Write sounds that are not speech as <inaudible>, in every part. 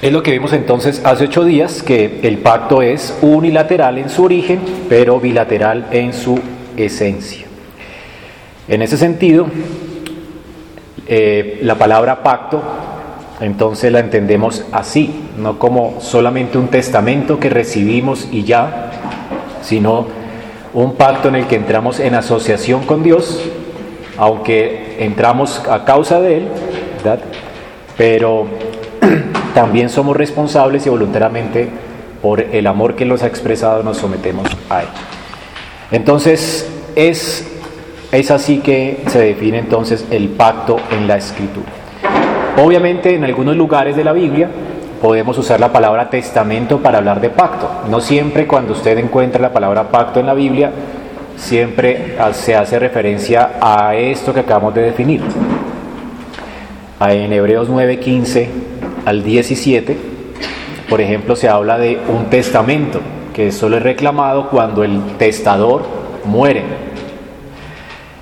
Es lo que vimos entonces hace ocho días, que el pacto es unilateral en su origen, pero bilateral en su esencia. En ese sentido, eh, la palabra pacto, entonces la entendemos así, no como solamente un testamento que recibimos y ya, sino un pacto en el que entramos en asociación con Dios, aunque entramos a causa de Él, ¿verdad? pero <clears throat> también somos responsables y voluntariamente por el amor que nos ha expresado nos sometemos a Él. Entonces es es así que se define entonces el pacto en la escritura. Obviamente en algunos lugares de la Biblia podemos usar la palabra testamento para hablar de pacto. No siempre cuando usted encuentra la palabra pacto en la Biblia, siempre se hace referencia a esto que acabamos de definir. En Hebreos 9:15 al 17, por ejemplo, se habla de un testamento, que solo es reclamado cuando el testador muere.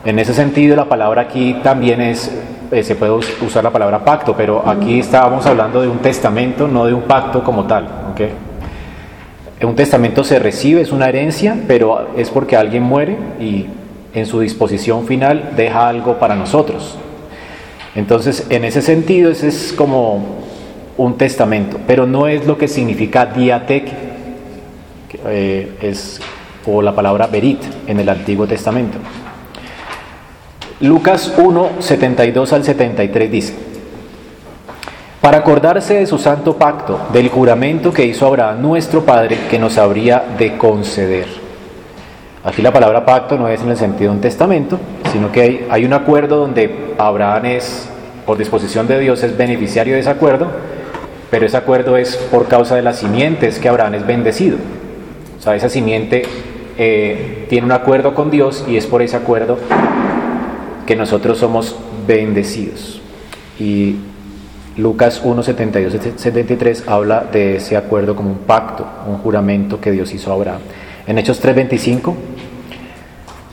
En ese sentido, la palabra aquí también es, eh, se puede usar la palabra pacto, pero aquí estábamos hablando de un testamento, no de un pacto como tal. ¿okay? Un testamento se recibe, es una herencia, pero es porque alguien muere y en su disposición final deja algo para nosotros. Entonces, en ese sentido, ese es como un testamento, pero no es lo que significa diatec, eh, es, o la palabra berit en el Antiguo Testamento. Lucas 1, 72 al 73 dice, para acordarse de su santo pacto, del juramento que hizo Abraham nuestro Padre, que nos habría de conceder. Aquí la palabra pacto no es en el sentido de un testamento, sino que hay, hay un acuerdo donde Abraham es, por disposición de Dios, es beneficiario de ese acuerdo, pero ese acuerdo es por causa de las simientes que Abraham es bendecido. O sea, esa simiente eh, tiene un acuerdo con Dios y es por ese acuerdo que nosotros somos bendecidos. Y Lucas 1, 72, 73 habla de ese acuerdo como un pacto, un juramento que Dios hizo a Abraham. En Hechos 3.25,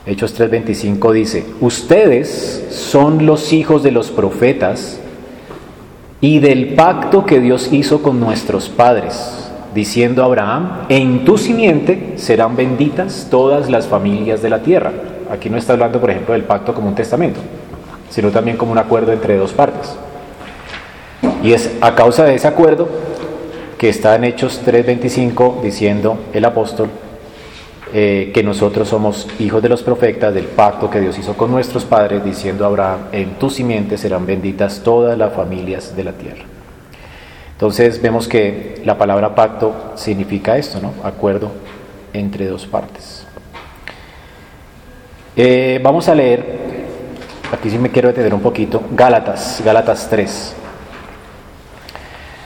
Hechos 3.25 dice, ustedes son los hijos de los profetas y del pacto que Dios hizo con nuestros padres, diciendo a Abraham, en tu simiente serán benditas todas las familias de la tierra. Aquí no está hablando, por ejemplo, del pacto como un testamento, sino también como un acuerdo entre dos partes. Y es a causa de ese acuerdo que está en Hechos 3:25 diciendo el apóstol eh, que nosotros somos hijos de los profetas del pacto que Dios hizo con nuestros padres, diciendo a Abraham, en tu simiente serán benditas todas las familias de la tierra. Entonces vemos que la palabra pacto significa esto, ¿no? Acuerdo entre dos partes. Eh, vamos a leer, aquí sí me quiero detener un poquito, Gálatas, Gálatas 3.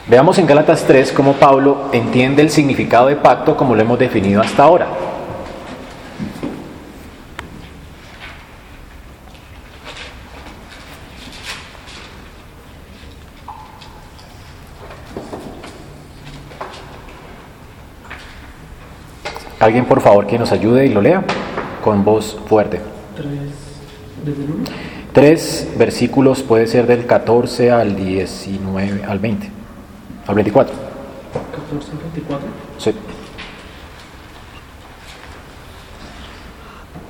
Veamos en Gálatas 3 cómo Pablo entiende el significado de pacto como lo hemos definido hasta ahora. Alguien por favor que nos ayude y lo lea con voz fuerte. Tres, versículos puede ser del 14 al 19, al 20, al 24. 14 al 24. Sí.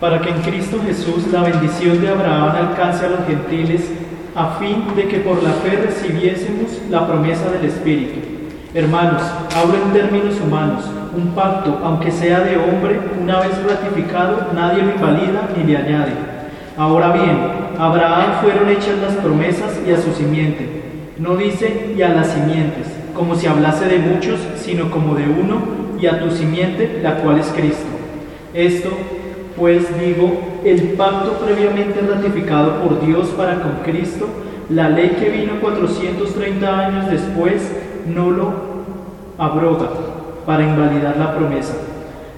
Para que en Cristo Jesús la bendición de Abraham alcance a los gentiles, a fin de que por la fe recibiésemos la promesa del Espíritu. Hermanos, hablo en términos humanos un pacto, aunque sea de hombre, una vez ratificado, nadie lo invalida ni le añade. Ahora bien, a Abraham fueron hechas las promesas y a su simiente. No dice y a las simientes, como si hablase de muchos, sino como de uno, y a tu simiente, la cual es Cristo. Esto, pues digo, el pacto previamente ratificado por Dios para con Cristo, la ley que vino 430 años después, no lo abroga para invalidar la promesa.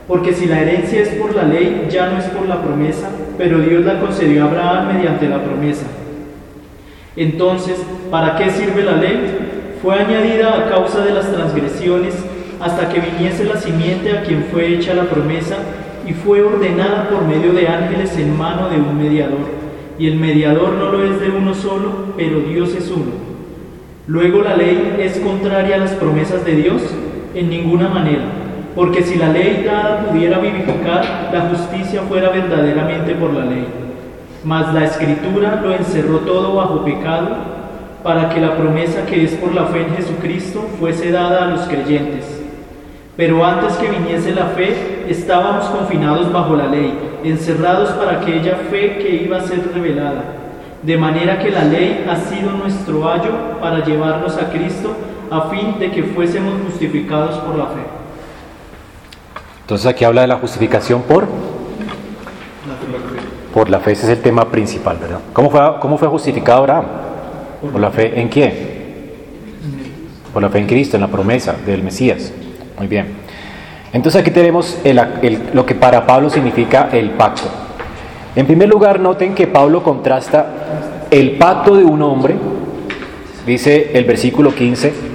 Porque si la herencia es por la ley, ya no es por la promesa, pero Dios la concedió a Abraham mediante la promesa. Entonces, ¿para qué sirve la ley? Fue añadida a causa de las transgresiones hasta que viniese la simiente a quien fue hecha la promesa y fue ordenada por medio de ángeles en mano de un mediador. Y el mediador no lo es de uno solo, pero Dios es uno. Luego la ley es contraria a las promesas de Dios en ninguna manera, porque si la ley dada pudiera vivificar, la justicia fuera verdaderamente por la ley. Mas la escritura lo encerró todo bajo pecado, para que la promesa que es por la fe en Jesucristo fuese dada a los creyentes. Pero antes que viniese la fe, estábamos confinados bajo la ley, encerrados para aquella fe que iba a ser revelada. De manera que la ley ha sido nuestro ayo para llevarnos a Cristo a fin de que fuésemos justificados por la fe. Entonces aquí habla de la justificación por por la fe, ese es el tema principal, ¿verdad? ¿Cómo fue, cómo fue justificado Abraham? ¿Por la fe en quién? Por la fe en Cristo, en la promesa del Mesías. Muy bien. Entonces aquí tenemos lo que para Pablo significa el pacto. En primer lugar, noten que Pablo contrasta el pacto de un hombre, dice el versículo 15,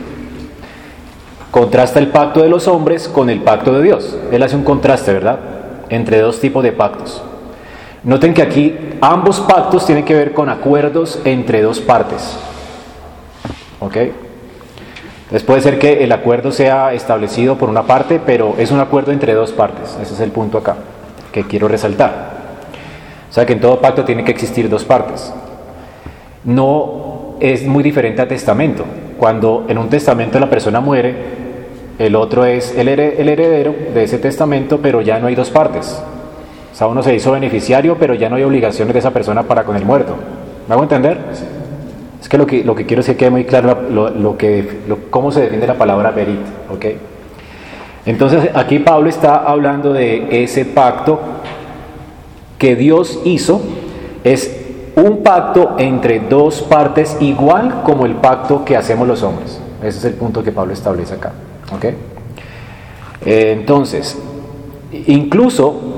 contrasta el pacto de los hombres con el pacto de Dios. Él hace un contraste, ¿verdad? Entre dos tipos de pactos. Noten que aquí ambos pactos tienen que ver con acuerdos entre dos partes. ¿Ok? Entonces puede ser que el acuerdo sea establecido por una parte, pero es un acuerdo entre dos partes. Ese es el punto acá que quiero resaltar. O sea que en todo pacto tiene que existir dos partes. No es muy diferente a testamento. Cuando en un testamento la persona muere, el otro es el heredero de ese testamento, pero ya no hay dos partes. O sea, uno se hizo beneficiario, pero ya no hay obligaciones de esa persona para con el muerto. ¿Me hago entender? Es que lo que, lo que quiero es que quede muy claro lo, que, cómo se define la palabra verit. ¿ok? Entonces, aquí Pablo está hablando de ese pacto que Dios hizo. Es un pacto entre dos partes, igual como el pacto que hacemos los hombres. Ese es el punto que Pablo establece acá. ¿Ok? Eh, entonces, incluso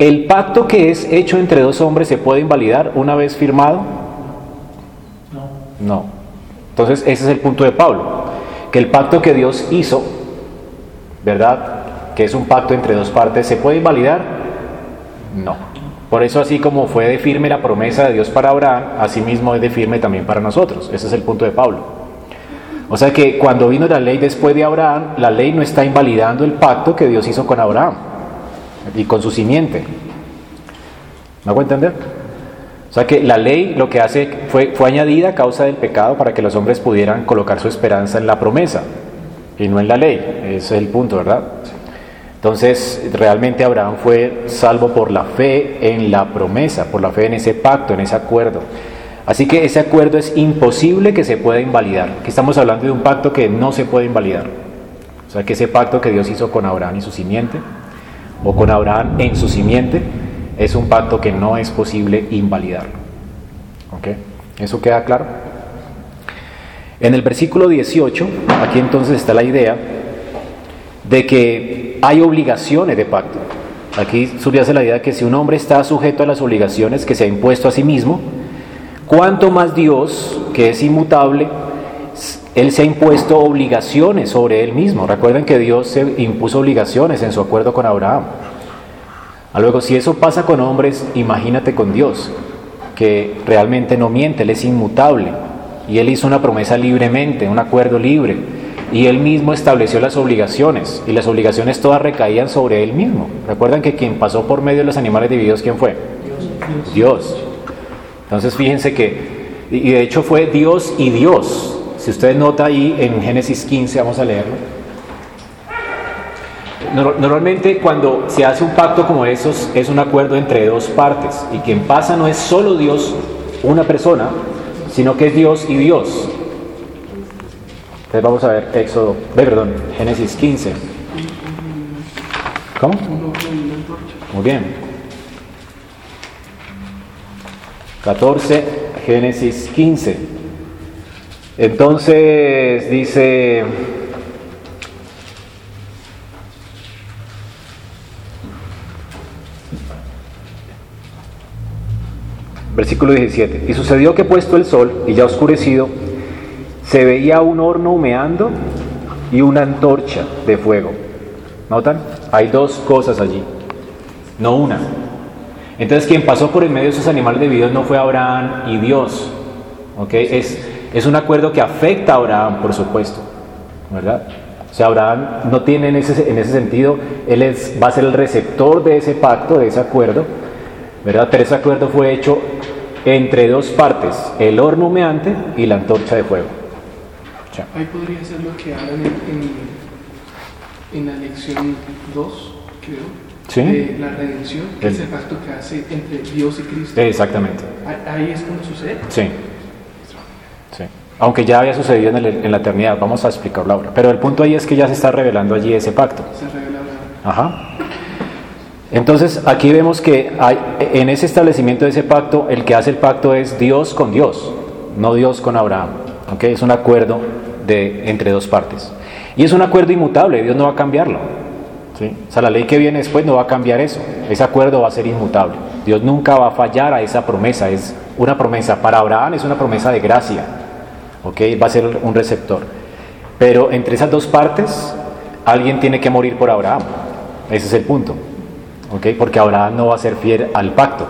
¿El pacto que es hecho entre dos hombres se puede invalidar una vez firmado? No. No. Entonces ese es el punto de Pablo, que el pacto que Dios hizo, ¿verdad? Que es un pacto entre dos partes, ¿se puede invalidar? No. Por eso así como fue de firme la promesa de Dios para Abraham, así mismo es de firme también para nosotros. Ese es el punto de Pablo. O sea que cuando vino la ley después de Abraham, la ley no está invalidando el pacto que Dios hizo con Abraham y con su simiente. ¿Me hago entender? O sea que la ley lo que hace fue, fue añadida a causa del pecado para que los hombres pudieran colocar su esperanza en la promesa y no en la ley. Ese es el punto, ¿verdad? Entonces, realmente Abraham fue salvo por la fe en la promesa, por la fe en ese pacto, en ese acuerdo. Así que ese acuerdo es imposible que se pueda invalidar. Aquí estamos hablando de un pacto que no se puede invalidar. O sea que ese pacto que Dios hizo con Abraham y su simiente o con Abraham en su simiente, es un pacto que no es posible invalidarlo. ¿Ok? ¿Eso queda claro? En el versículo 18, aquí entonces está la idea de que hay obligaciones de pacto. Aquí subyace la idea de que si un hombre está sujeto a las obligaciones que se ha impuesto a sí mismo, cuanto más Dios, que es inmutable, él se ha impuesto obligaciones sobre él mismo. Recuerden que Dios se impuso obligaciones en su acuerdo con Abraham. Luego, si eso pasa con hombres, imagínate con Dios, que realmente no miente, Él es inmutable. Y Él hizo una promesa libremente, un acuerdo libre. Y Él mismo estableció las obligaciones. Y las obligaciones todas recaían sobre Él mismo. Recuerdan que quien pasó por medio de los animales divididos, ¿quién fue? Dios. Dios. Entonces fíjense que, y de hecho fue Dios y Dios. Si ustedes nota ahí en Génesis 15, vamos a leerlo. Normalmente cuando se hace un pacto como esos es un acuerdo entre dos partes y quien pasa no es solo Dios, una persona, sino que es Dios y Dios. Entonces vamos a ver Éxodo, perdón, Génesis 15. ¿Cómo? Muy bien. 14, Génesis 15. Entonces dice, versículo 17, y sucedió que puesto el sol y ya oscurecido, se veía un horno humeando y una antorcha de fuego. ¿Notan? Hay dos cosas allí, no una. Entonces quien pasó por el medio de esos animales de Dios no fue Abraham y Dios, ¿ok? Es, es un acuerdo que afecta a Abraham, por supuesto, ¿verdad? O sea, Abraham no tiene en ese, en ese sentido, él es, va a ser el receptor de ese pacto, de ese acuerdo, ¿verdad? Pero ese acuerdo fue hecho entre dos partes, el horno humeante y la antorcha de fuego. Ahí podría ser lo que hablan en, en, la lección 2, creo, de la redención, que es el pacto que hace entre Dios y Cristo. Exactamente. Ahí es cuando sucede. Sí. sí. Aunque ya había sucedido en, en, la eternidad, vamos a explicarlo ahora. Pero el punto ahí es que ya se está revelando allí ese pacto. Se revela Ajá. Entonces aquí vemos que hay, en ese establecimiento de ese pacto, el que hace el pacto es Dios con Dios, no Dios con Abraham. ¿okay? Es un acuerdo de, entre dos partes. Y es un acuerdo inmutable, Dios no va a cambiarlo. O sea, la ley que viene después no va a cambiar eso. Ese acuerdo va a ser inmutable. Dios nunca va a fallar a esa promesa. Es una promesa. Para Abraham es una promesa de gracia. ¿okay? Va a ser un receptor. Pero entre esas dos partes, alguien tiene que morir por Abraham. Ese es el punto. ¿okay? Porque Abraham no va a ser fiel al pacto.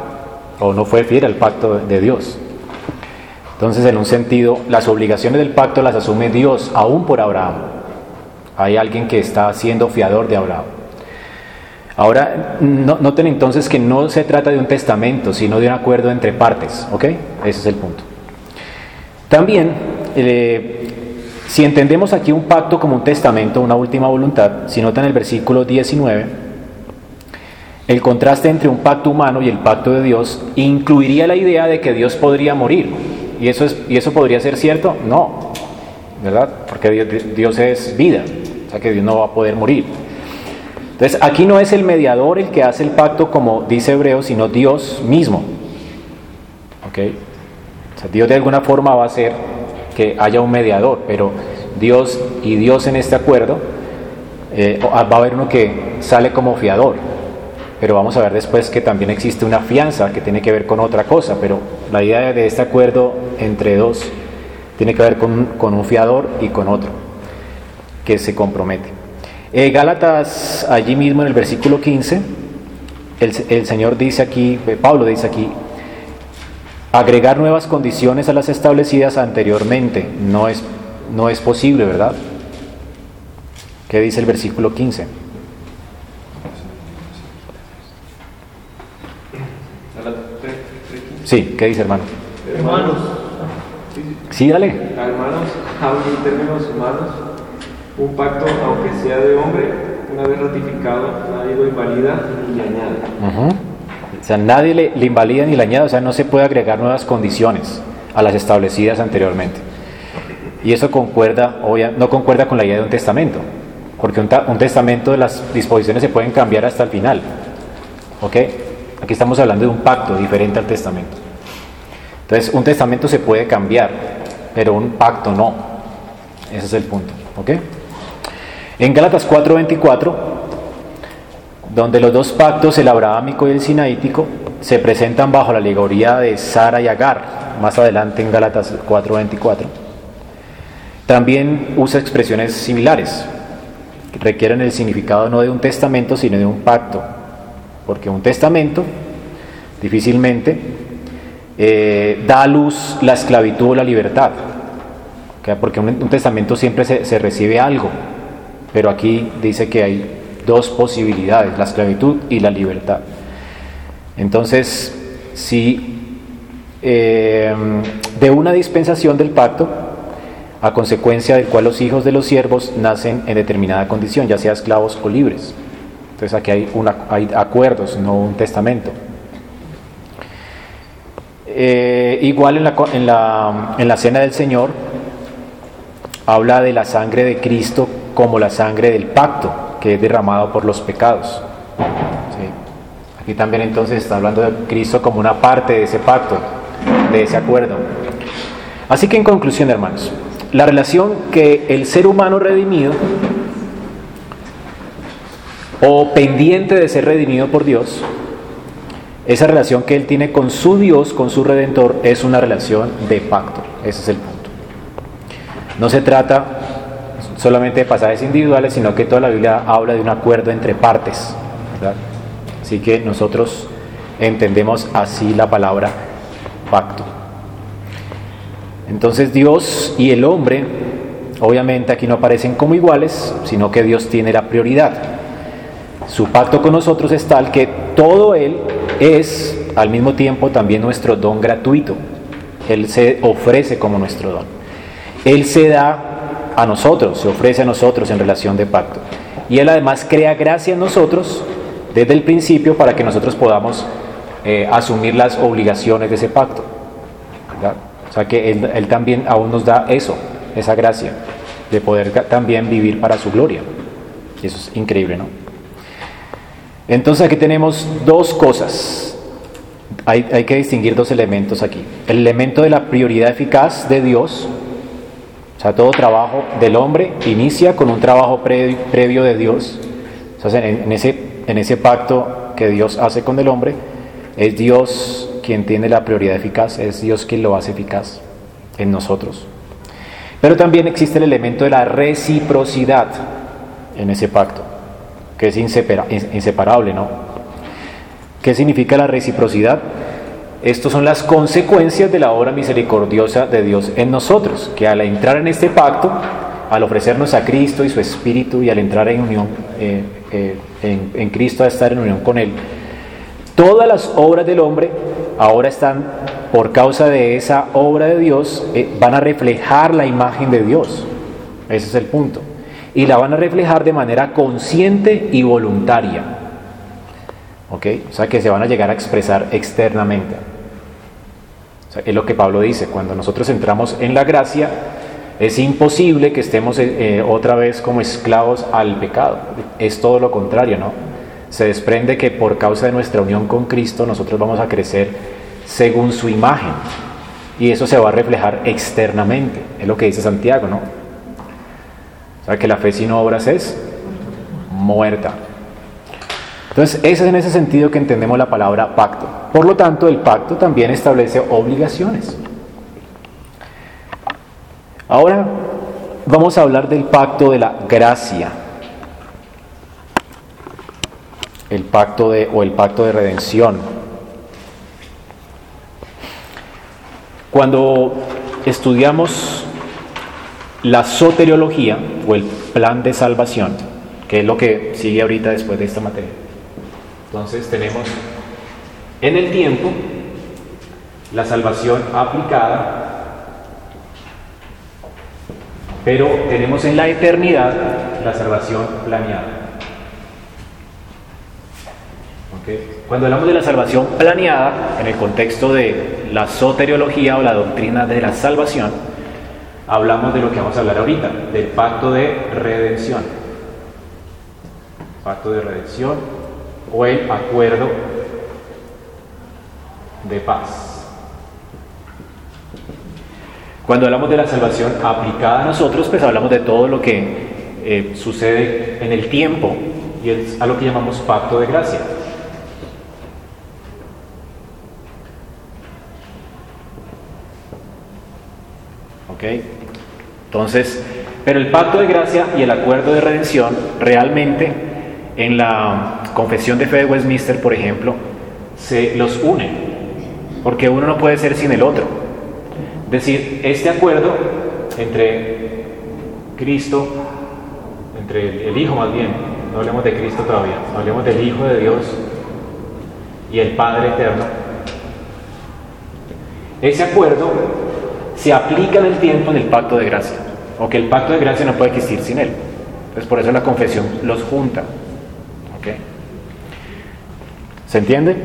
O no fue fiel al pacto de Dios. Entonces, en un sentido, las obligaciones del pacto las asume Dios, aún por Abraham. Hay alguien que está siendo fiador de Abraham. Ahora, noten entonces que no se trata de un testamento, sino de un acuerdo entre partes, ¿ok? Ese es el punto. También, eh, si entendemos aquí un pacto como un testamento, una última voluntad, si notan el versículo 19, el contraste entre un pacto humano y el pacto de Dios incluiría la idea de que Dios podría morir. ¿Y eso, es, ¿Y eso podría ser cierto? No, ¿verdad? Porque Dios, es vida, o sea que Dios no va a poder morir. Entonces, aquí no es el mediador el que hace el pacto como dice Hebreo, sino Dios mismo. ¿Ok? O sea, Dios de alguna forma va a hacer que haya un mediador, pero Dios y Dios en este acuerdo, eh, va a haber uno que sale como fiador pero vamos a ver después que también existe una fianza que tiene que ver con otra cosa, pero la idea de este acuerdo entre dos tiene que ver con, un fiador y con otro que se compromete. Eh, Gálatas, allí mismo en el versículo 15, el, el Señor dice aquí, eh, Pablo dice aquí, agregar nuevas condiciones a las establecidas anteriormente no es, no es posible, ¿verdad? ¿Qué dice el versículo 15? Sí, ¿qué dice hermano? Hermanos. Sí, dale. Hermanos, hablo en términos humanos, un pacto, aunque sea de hombre, una vez ratificado, nadie lo invalida ni le añade. O sea, nadie le, invalida ni le añade, o sea, no se puede agregar nuevas condiciones a las establecidas anteriormente. Y eso concuerda, no concuerda con la idea de un testamento, porque un, un testamento de las disposiciones se pueden cambiar hasta el final. ¿Ok? Aquí estamos hablando de un pacto diferente al testamento. Entonces, un testamento se puede cambiar, pero un pacto no. Ese es el punto. ¿Ok? En Gálatas 4:24, donde los dos pactos, el abrahámico y el sinaítico, se presentan bajo la alegoría de Sara y Agar, más adelante en Gálatas 4:24, también usa expresiones similares, que requieren el significado no de un testamento, sino de un pacto porque un testamento difícilmente eh, da a luz la esclavitud o la libertad, porque un, testamento siempre se, recibe algo, pero aquí dice que hay dos posibilidades, la esclavitud y la libertad. Entonces, si eh, de una dispensación del pacto, a consecuencia del cual los hijos de los siervos nacen en determinada condición, ya sea esclavos o libres. Entonces aquí hay, una, hay acuerdos, no un testamento. Eh, igual en la, en, la, en la cena del Señor habla de la sangre de Cristo como la sangre del pacto que es derramado por los pecados. Aquí también entonces está hablando de Cristo como una parte de ese pacto, de ese acuerdo. Así que en conclusión, hermanos, la relación que el ser humano redimido o pendiente de ser redimido por Dios, esa relación que él tiene con su Dios, con su Redentor, es una relación de pacto. Ese es el punto. No se trata solamente de pasajes individuales, sino que toda la Biblia habla de un acuerdo entre partes. Así que nosotros entendemos así la palabra pacto. Entonces Dios y el hombre, obviamente aquí no aparecen como iguales, sino que Dios tiene la prioridad. Su pacto con nosotros es tal que todo Él es al mismo tiempo también nuestro don gratuito. Él se ofrece como nuestro don. Él se da a nosotros, se ofrece a nosotros en relación de pacto. Y Él además crea gracia en nosotros desde el principio para que nosotros podamos eh, asumir las obligaciones de ese pacto. O sea que él, también aún nos da eso, esa gracia, de poder también vivir para su gloria. Y eso es increíble, ¿no? Entonces aquí tenemos dos cosas. Hay, hay, que distinguir dos elementos aquí. El elemento de la prioridad eficaz de Dios, o sea, todo trabajo del hombre inicia con un trabajo previo, de Dios. O sea, en, ese, en ese pacto que Dios hace con el hombre, es Dios quien tiene la prioridad eficaz, es Dios quien lo hace eficaz en nosotros. Pero también existe el elemento de la reciprocidad en ese pacto, que es inseparable, ¿no? ¿Qué significa la reciprocidad? Estas son las consecuencias de la obra misericordiosa de Dios en nosotros, que al entrar en este pacto, al ofrecernos a Cristo y su Espíritu y al entrar en unión eh, eh, en, Cristo, a estar en unión con Él, todas las obras del hombre ahora están, por causa de esa obra de Dios, eh, van a reflejar la imagen de Dios. Ese es el punto. Y la van a reflejar de manera consciente y voluntaria. ¿Ok? O sea que se van a llegar a expresar externamente es lo que Pablo dice, cuando nosotros entramos en la gracia, es imposible que estemos eh, eh, otra vez como esclavos al pecado. Es todo lo contrario, ¿no? Se desprende que por causa de nuestra unión con Cristo nosotros vamos a crecer según su imagen. Y eso se va a reflejar externamente. Es lo que dice Santiago, ¿no? O que la fe sin obras es muerta. Entonces, es en ese sentido que entendemos la palabra pacto. Por lo tanto, el pacto también establece obligaciones. Ahora vamos a hablar del pacto de la gracia. El pacto de o el pacto de redención. Cuando estudiamos la soteriología o el plan de salvación, que es lo que sigue ahorita después de esta materia. Entonces tenemos en el tiempo la salvación aplicada, pero tenemos en la eternidad la salvación planeada. Cuando hablamos de la salvación planeada, en el contexto de la soteriología o la doctrina de la salvación, hablamos de lo que vamos a hablar ahorita, del pacto de redención. Pacto de redención o el acuerdo de paz. Cuando hablamos de la salvación aplicada a nosotros, pues hablamos de todo lo que eh, sucede en el tiempo y es a lo que llamamos pacto de gracia. ¿Ok? Entonces, pero el pacto de gracia y el acuerdo de redención realmente en la confesión de fe de Westminster, por ejemplo, se los une, porque uno no puede ser sin el otro. Es decir, este acuerdo entre Cristo, entre el Hijo más bien, no hablemos de Cristo todavía, hablemos del Hijo de Dios y el Padre Eterno, ese acuerdo se aplica en el tiempo en el pacto de gracia, o que el pacto de gracia no puede existir sin él. Entonces por eso la confesión los junta. ¿Se entiende?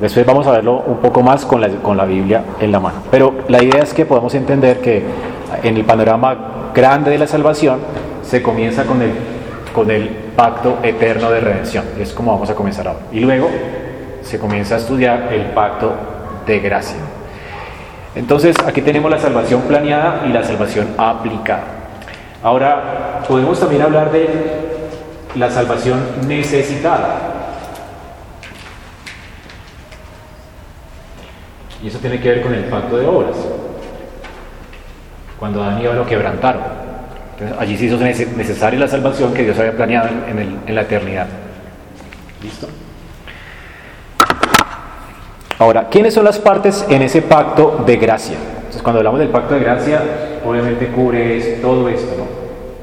después vamos a verlo un poco más con la, con la Biblia en la mano. Pero la idea es que podemos entender que en el panorama grande de la salvación se comienza con el, con el pacto eterno de redención. Es como vamos a comenzar ahora. Y luego se comienza a estudiar el pacto de gracia. Entonces aquí tenemos la salvación planeada y la salvación aplicada. Ahora podemos también hablar de la salvación necesitada. Y eso tiene que ver con el pacto de obras. Cuando Adán y Eva lo quebrantaron. allí se hizo necesaria la salvación que Dios había planeado en, la eternidad. ¿Listo? Ahora, ¿quiénes son las partes en ese pacto de gracia? Entonces cuando hablamos del pacto de gracia, obviamente cubre todo esto.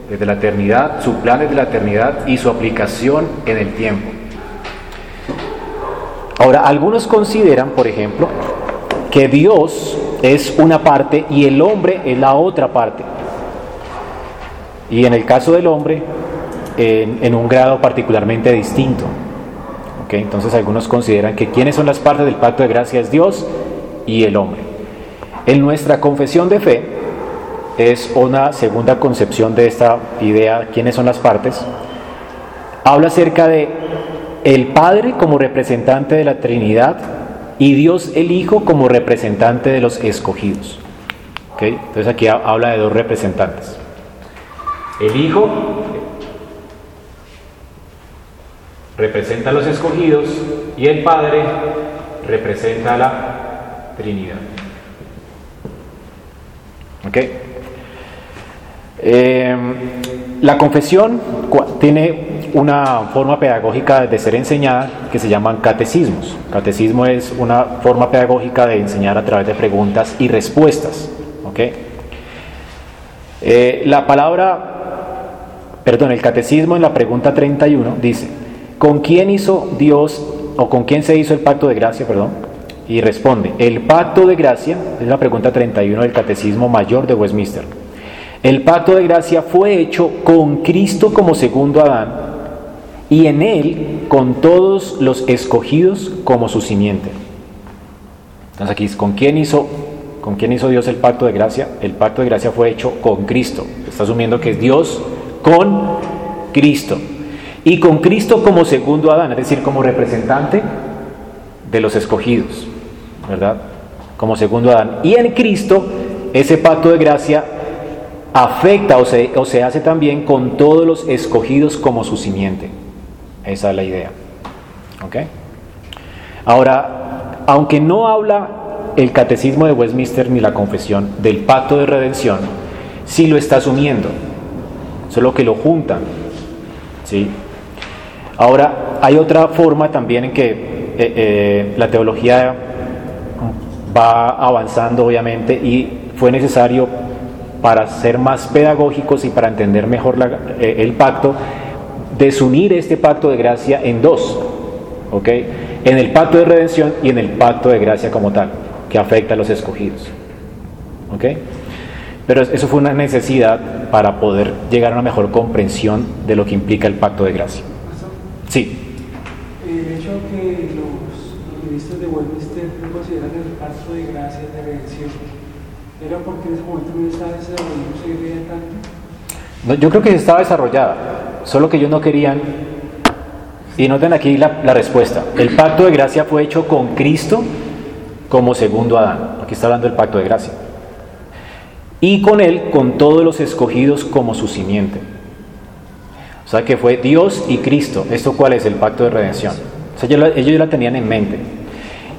Desde la eternidad, su plan desde la eternidad y su aplicación en el tiempo. Ahora, algunos consideran, por ejemplo, que Dios es una parte y el hombre es la otra parte. Y en el caso del hombre, en, un grado particularmente distinto. Entonces algunos consideran que quiénes son las partes del pacto de gracia es Dios y el hombre. En nuestra confesión de fe es una segunda concepción de esta idea, quiénes son las partes. Habla acerca de el Padre como representante de la Trinidad y Dios el Hijo como representante de los escogidos. Entonces aquí habla de dos representantes. El Hijo representa a los escogidos y el Padre representa a la Trinidad. ¿Ok? Em, la confesión tiene una forma pedagógica de ser enseñada que se llaman catecismos. Catecismo es una forma pedagógica de enseñar a través de preguntas y respuestas. Eh, la palabra, perdón, el catecismo en la pregunta 31 dice, ¿con quién hizo Dios o con quién se hizo el pacto de gracia, perdón? Y responde, el pacto de gracia, es la pregunta 31 del catecismo mayor de Westminster. El pacto de gracia fue hecho con Cristo como segundo Adán y en él con todos los escogidos como su simiente. Entonces aquí ¿con quién hizo con quién hizo Dios el pacto de gracia? El pacto de gracia fue hecho con Cristo. Está asumiendo que es Dios con Cristo. Y con Cristo como segundo Adán, es decir, como representante de los escogidos, ¿verdad? Como segundo Adán. Y en Cristo ese pacto de gracia afecta o se, o se hace también con todos los escogidos como su simiente. Esa es la idea. ¿Ok? Ahora, aunque no habla el catecismo de Westminster ni la confesión del pacto de redención, sí lo está asumiendo, solo que lo juntan. ¿sí? Ahora, hay otra forma también en que eh, eh, la teología va avanzando, obviamente, y fue necesario para ser más pedagógicos y para entender mejor eh, el pacto, desunir este pacto de gracia en dos, ¿ok? En el pacto de redención y en el pacto de gracia como tal, que afecta a los escogidos, ¿ok? Pero eso fue una necesidad para poder llegar a una mejor comprensión de lo que implica el pacto de gracia. Sí. El hecho que los, ministros de Westminster no consideran el pacto de gracia de redención ¿Era porque en ese momento no estaba desarrollando tanto? No, yo creo que estaba desarrollada, solo que ellos no querían. Y noten aquí la, la respuesta. El pacto de gracia fue hecho con Cristo como segundo Adán. Aquí está hablando del pacto de gracia. Y con él, con todos los escogidos como su simiente. O sea que fue Dios y Cristo. ¿Esto cuál es el pacto de redención? O sea, ellos, ellos la tenían en mente.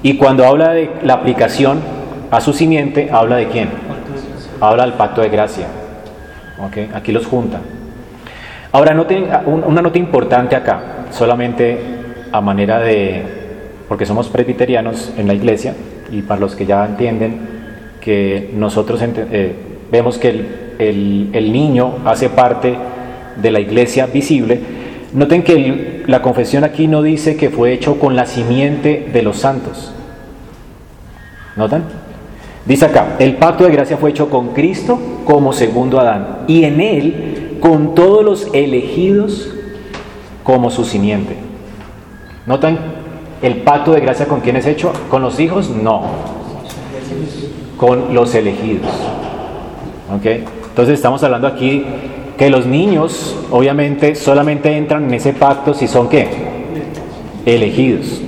Y cuando habla de la aplicación, a su simiente habla de quién? Habla del pacto de gracia. ¿Okay? Aquí los junta. Ahora, noten una nota importante acá, solamente a manera de, porque somos presbiterianos en la iglesia y para los que ya entienden que nosotros eh, vemos que el, el, niño hace parte de la iglesia visible, noten que la confesión aquí no dice que fue hecho con la simiente de los santos. ¿Notan? Dice acá, el pacto de gracia fue hecho con Cristo como segundo Adán y en él con todos los elegidos como su simiente. ¿Notan el pacto de gracia con quién es hecho? ¿Con los hijos? No. Con los elegidos. ¿Ok? Entonces estamos hablando aquí que los niños obviamente solamente entran en ese pacto si son qué? Elegidos.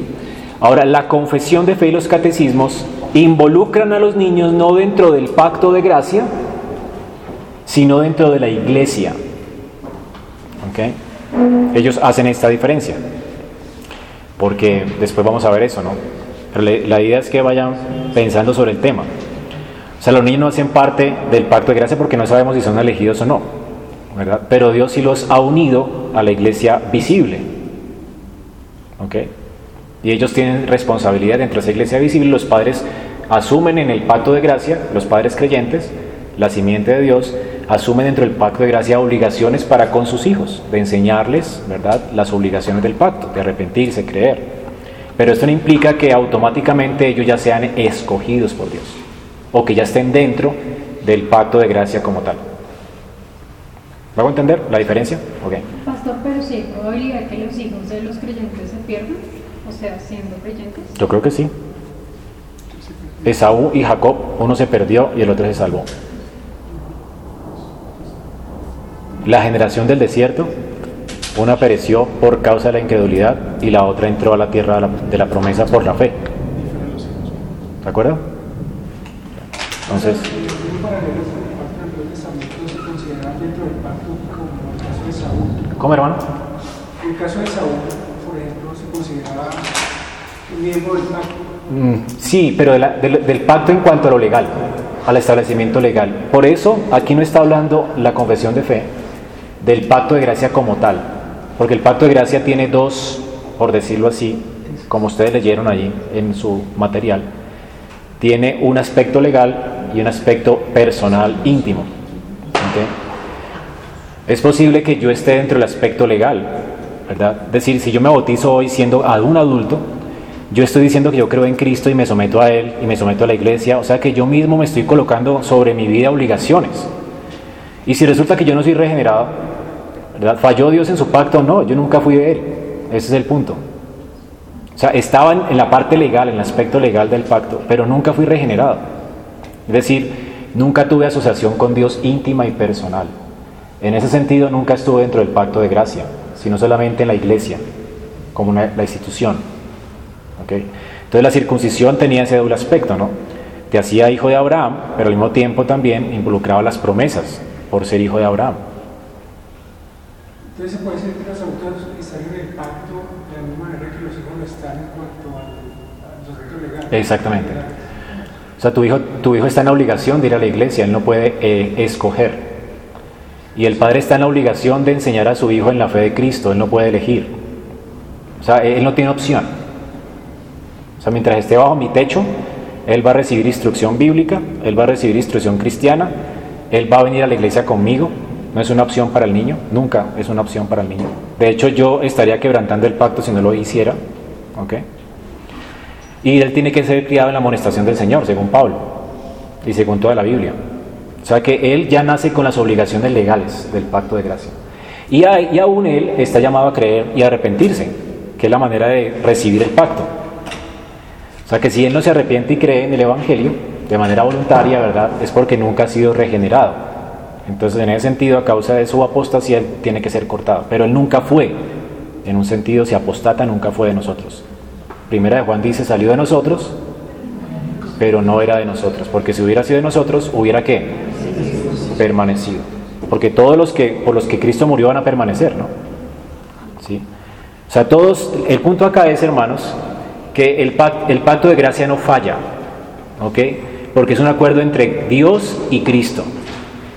Ahora, la confesión de fe y los catecismos involucran a los niños no dentro del pacto de gracia, sino dentro de la iglesia. ¿Okay? Ellos hacen esta diferencia, porque después vamos a ver eso, ¿no? Pero la idea es que vayan pensando sobre el tema. O sea, los niños no hacen parte del pacto de gracia porque no sabemos si son elegidos o no, ¿verdad? Pero Dios sí los ha unido a la iglesia visible. ¿Ok? Y ellos tienen responsabilidad dentro de esa iglesia visible. Los padres asumen en el pacto de gracia, los padres creyentes, la simiente de Dios, asumen dentro del pacto de gracia obligaciones para con sus hijos, de enseñarles, ¿verdad?, las obligaciones del pacto, de arrepentirse, creer. Pero esto no implica que automáticamente ellos ya sean escogidos por Dios o que ya estén dentro del pacto de gracia como tal. ¿Va a entender la diferencia? Pastor, pero si hay probabilidad que los hijos de los creyentes se pierdan, o sea, siendo creyentes. Yo creo que sí. Esaú y Jacob, uno se perdió y el otro se salvó. La generación del desierto, una pereció por causa de la incredulidad y la otra entró a la tierra de la, promesa por la fe. ¿De acuerdo? Entonces... ¿Cómo, hermano? El caso de Saúl, por ejemplo, se consideraba Mm, sí, pero del, pacto en cuanto a lo legal, al establecimiento legal. Por eso aquí no está hablando la confesión de fe del pacto de gracia como tal, porque el pacto de gracia tiene dos, por decirlo así, como ustedes leyeron allí en su material, tiene un aspecto legal y un aspecto personal íntimo. Es posible que yo esté dentro del aspecto legal, ¿verdad? Es decir, si yo me bautizo hoy siendo un adulto, yo estoy diciendo que yo creo en Cristo y me someto a Él y me someto a la iglesia, o sea que yo mismo me estoy colocando sobre mi vida obligaciones. Y si resulta que yo no soy regenerado, ¿verdad? ¿Falló Dios en su pacto? No, yo nunca fui de Él. Ese es el punto. O sea, estaba en la parte legal, en el aspecto legal del pacto, pero nunca fui regenerado. Es decir, nunca tuve asociación con Dios íntima y personal. En ese sentido, nunca estuve dentro del pacto de gracia, sino solamente en la iglesia, como la institución. Entonces la circuncisión tenía ese doble aspecto, ¿no? Te hacía hijo de Abraham, pero al mismo tiempo también involucraba las promesas por ser hijo de Abraham. Entonces se puede decir que los autores están en el pacto de la misma manera que los hijos lo están en cuanto al, legal. Exactamente. O sea, tu hijo, tu hijo está en la obligación de ir a la iglesia, él no puede eh, escoger. Y el padre está en la obligación de enseñar a su hijo en la fe de Cristo, él no puede elegir. O sea, él no tiene opción. O sea, mientras esté bajo mi techo, él va a recibir instrucción bíblica, él va a recibir instrucción cristiana, él va a venir a la iglesia conmigo. No es una opción para el niño, nunca es una opción para el niño. De hecho, yo estaría quebrantando el pacto si no lo hiciera. ¿ok? Y él tiene que ser criado en la amonestación del Señor, según Pablo y según toda la Biblia. O sea que él ya nace con las obligaciones legales del pacto de gracia. Y, y aún él está llamado a creer y a arrepentirse, que es la manera de recibir el pacto. Sea que si él no se arrepiente y cree en el Evangelio de manera voluntaria, ¿verdad? Es porque nunca ha sido regenerado. Entonces, en ese sentido, a causa de su apostasía, él tiene que ser cortado. Pero él nunca fue, en un sentido, si apostata, nunca fue de nosotros. Primera de Juan dice, salió de nosotros, pero no era de nosotros. Porque si hubiera sido de nosotros, hubiera qué? Permanecido. Porque todos los que, por los que Cristo murió van a permanecer, ¿no? ¿Sí? O sea, todos, el punto acá es, hermanos, que el pacto, de gracia no falla, ¿ok? Porque es un acuerdo entre Dios y Cristo.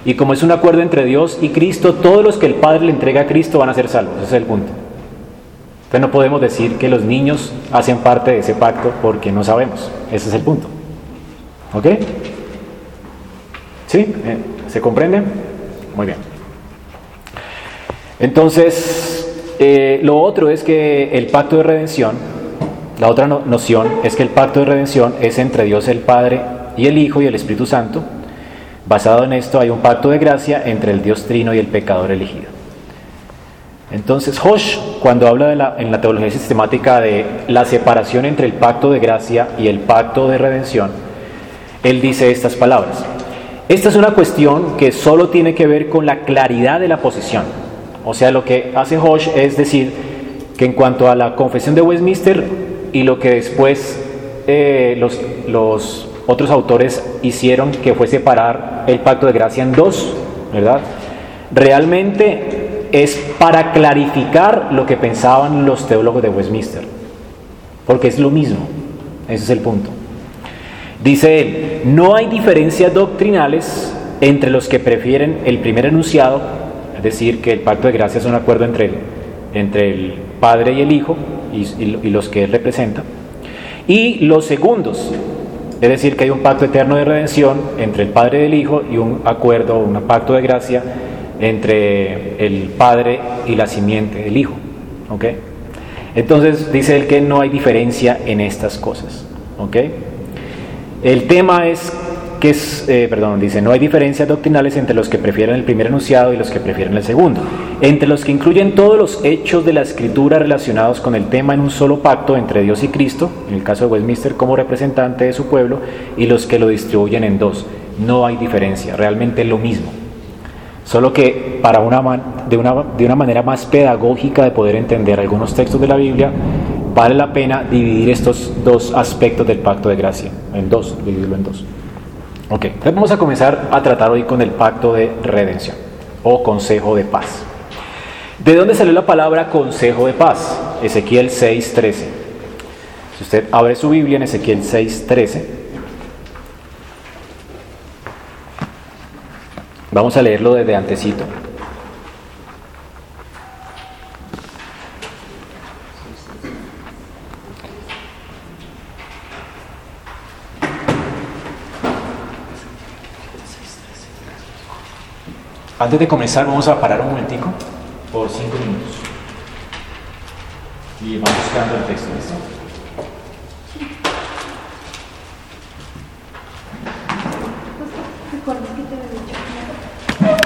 Y como es un acuerdo entre Dios y Cristo, todos los que el Padre le entrega a Cristo van a ser salvos. Ese es el punto. Entonces no podemos decir que los niños hacen parte de ese pacto porque no sabemos. Ese es el punto. ¿Ok? ¿Sí? Eh, ¿Se comprende? Muy bien. Entonces, eh, lo otro es que el pacto de redención, la otra noción es que el pacto de redención es entre Dios el Padre y el Hijo y el Espíritu Santo Basado en esto hay un pacto de gracia entre el Dios trino y el pecador elegido. Entonces Hosh, cuando habla en la teología sistemática de la separación entre el pacto de gracia y el pacto de redención, él dice estas palabras. Esta es una cuestión que solo tiene que ver con la claridad de la posición. O sea, lo que hace Hosh es decir que en cuanto a la confesión de Westminster y lo que después eh, los, otros autores hicieron que fue separar el pacto de gracia en dos, ¿verdad? Realmente es para clarificar lo que pensaban los teólogos de Westminster, porque es lo mismo, ese es el punto. Dice él, no hay diferencias doctrinales entre los que prefieren el primer enunciado, es decir, que el pacto de gracia es un acuerdo entre entre el Padre y el Hijo y, los que él representa, y los segundos, Es decir, que hay un pacto eterno de redención entre el Padre y el Hijo y un acuerdo, un pacto de gracia entre el Padre y la simiente del Hijo. ¿Ok? Entonces dice él que no hay diferencia en estas cosas. ¿Ok? El tema es que es, eh, perdón, dice, no hay diferencias doctrinales entre los que prefieren el primer enunciado y los que prefieren el segundo, entre los que incluyen todos los hechos de la escritura relacionados con el tema en un solo pacto entre Dios y Cristo, en el caso de Westminster como representante de su pueblo, y los que lo distribuyen en dos. No hay diferencia, realmente es lo mismo. Solo que para una, de, una, de una manera más pedagógica de poder entender algunos textos de la Biblia, vale la pena dividir estos dos aspectos del pacto de gracia, en dos, dividirlo en dos. Ok, entonces vamos a comenzar a tratar hoy con el pacto de redención o consejo de paz. ¿De dónde salió la palabra consejo de paz? Ezequiel 6:13. Si usted abre su Biblia en Ezequiel 6:13, vamos a leerlo desde antecito. Antes de comenzar vamos a parar un momentico por cinco minutos. Y vamos buscando el texto, ¿listo?